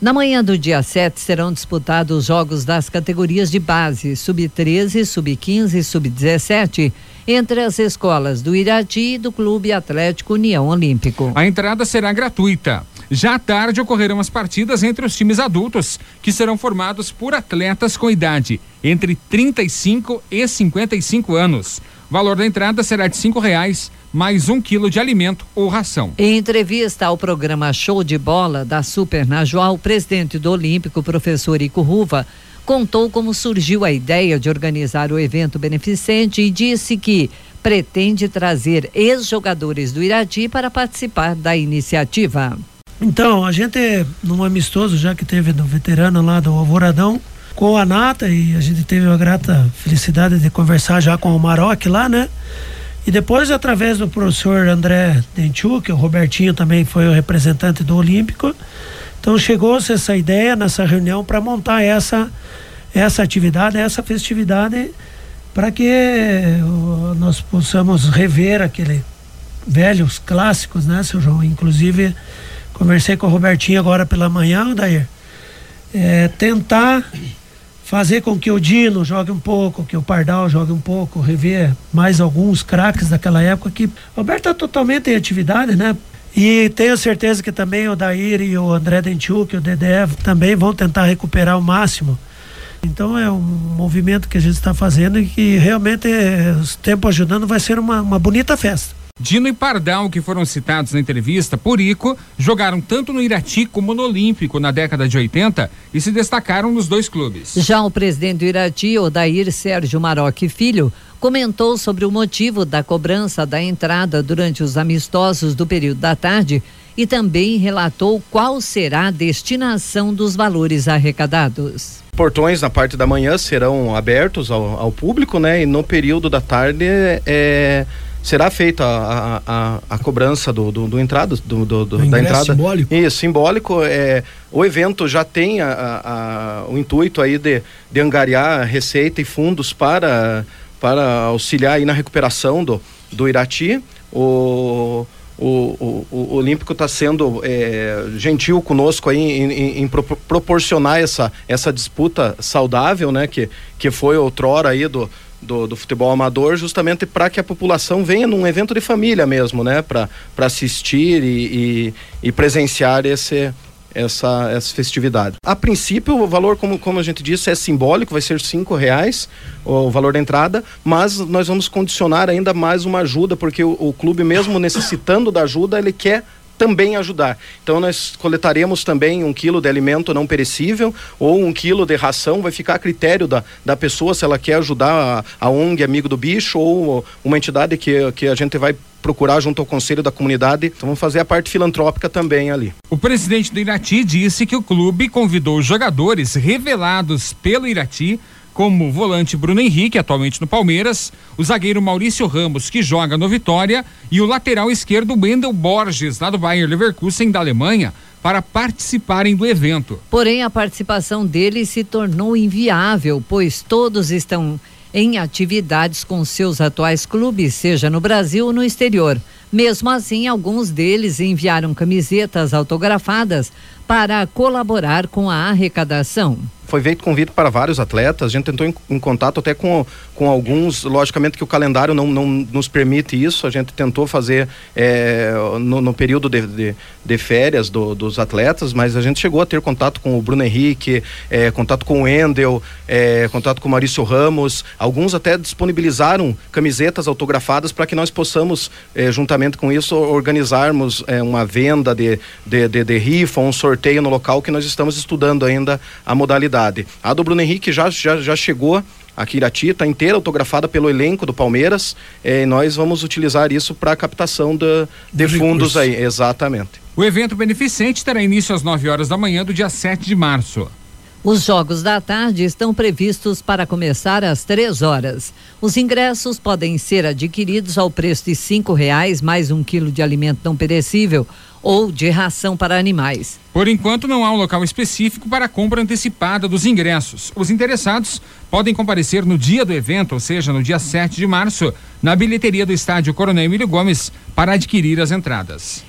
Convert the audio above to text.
Na manhã do dia 7 serão disputados os jogos das categorias de base, sub-13, sub-15 e sub-17, entre as escolas do Irati e do Clube Atlético União Olímpico. A entrada será gratuita. Já à tarde ocorrerão as partidas entre os times adultos, que serão formados por atletas com idade entre 35 e 55 anos. O valor da entrada será de cinco reais mais um quilo de alimento ou ração. Em entrevista ao programa Show de Bola da Super Najual, o presidente do Olímpico, professor Ico Ruva, contou como surgiu a ideia de organizar o evento beneficente e disse que pretende trazer ex-jogadores do Irati para participar da iniciativa. Então, a gente, num amistoso já que teve no veterano lá do Alvoradão, com a Nata, e a gente teve a grata felicidade de conversar já com o Maroc lá, né? E depois, através do professor André Denchuk, o Robertinho também foi o representante do Olímpico, então chegou-se essa ideia nessa reunião para montar essa, essa atividade, essa festividade, para que nós possamos rever aquele velhos clássicos, né, seu João? Inclusive, conversei com o Robertinho agora pela manhã, Dair, é, tentar fazer com que o Dino jogue um pouco, que o Pardal jogue um pouco, rever mais alguns craques daquela época que o Roberto está totalmente em atividade, né? E tenho certeza que também o Dair e o André Denchuk, o Dedé também vão tentar recuperar o máximo. Então é um movimento que a gente está fazendo e que realmente, os tempos ajudando, vai ser uma, uma bonita festa. Dino e Pardal, que foram citados na entrevista por Ico, jogaram tanto no Irati como no Olímpico na década de 80 e se destacaram nos dois clubes. Já o presidente do Irati, Odair Sérgio Maroc Filho, comentou sobre o motivo da cobrança da entrada durante os amistosos do período da tarde e também relatou qual será a destinação dos valores arrecadados. Portões na parte da manhã serão abertos ao, ao público, né? E no período da tarde é será feita a, a, a cobrança do, do, do entrada do, do, do da entrada? simbólico? Isso simbólico. É o evento já tem a, a, o intuito aí de, de angariar receita e fundos para para auxiliar aí na recuperação do, do Irati. O o, o, o Olímpico está sendo é, gentil conosco aí em, em, em pro, proporcionar essa, essa disputa saudável, né? Que, que foi outrora aí do, do, do futebol amador, justamente para que a população venha num evento de família mesmo, né? Para assistir e, e, e presenciar esse, essa, essa festividade. A princípio, o valor, como, como a gente disse, é simbólico, vai ser cinco reais o valor da entrada, mas nós vamos condicionar ainda mais uma ajuda, porque o, o clube, mesmo necessitando da ajuda, ele quer também ajudar. Então nós coletaremos também um quilo de alimento não perecível ou um quilo de ração, vai ficar a critério da, da pessoa se ela quer ajudar a, a ONG Amigo do Bicho ou uma entidade que, que a gente vai procurar junto ao conselho da comunidade. Então vamos fazer a parte filantrópica também ali. O presidente do Irati disse que o clube convidou jogadores revelados pelo Irati como o volante Bruno Henrique, atualmente no Palmeiras, o zagueiro Maurício Ramos, que joga no Vitória, e o lateral esquerdo Wendel Borges, lá do Bayern Leverkusen da Alemanha, para participarem do evento. Porém, a participação deles se tornou inviável, pois todos estão em atividades com seus atuais clubes, seja no Brasil ou no exterior. Mesmo assim, alguns deles enviaram camisetas autografadas para colaborar com a arrecadação foi feito convite para vários atletas, a gente tentou em, em, contato até com, com alguns, logicamente que o calendário não, não nos permite isso, a gente tentou fazer é, no, no, período de, de, de férias do, dos atletas, mas a gente chegou a ter contato com o Bruno Henrique, é, contato com o Endel, é, contato com o Maurício Ramos, alguns até disponibilizaram camisetas autografadas para que nós possamos, é, juntamente com isso, organizarmos é, uma venda de, de, de, de rifa, um sorteio no local que nós estamos estudando ainda a modalidade cidade. A do Bruno Henrique já, já, já chegou aqui Irati, está inteira autografada pelo elenco do Palmeiras. Eh, e nós vamos utilizar isso para captação de, de fundos aí, exatamente. O evento beneficente terá início às 9 horas da manhã do dia 7 de março. Os jogos da tarde estão previstos para começar às três horas. Os ingressos podem ser adquiridos ao preço de cinco reais mais um quilo de alimento não perecível ou de ração para animais. Por enquanto, não há um local específico para a compra antecipada dos ingressos. Os interessados podem comparecer no dia do evento, ou seja, no dia 7 de março, na bilheteria do estádio Coronel Emílio Gomes, para adquirir as entradas.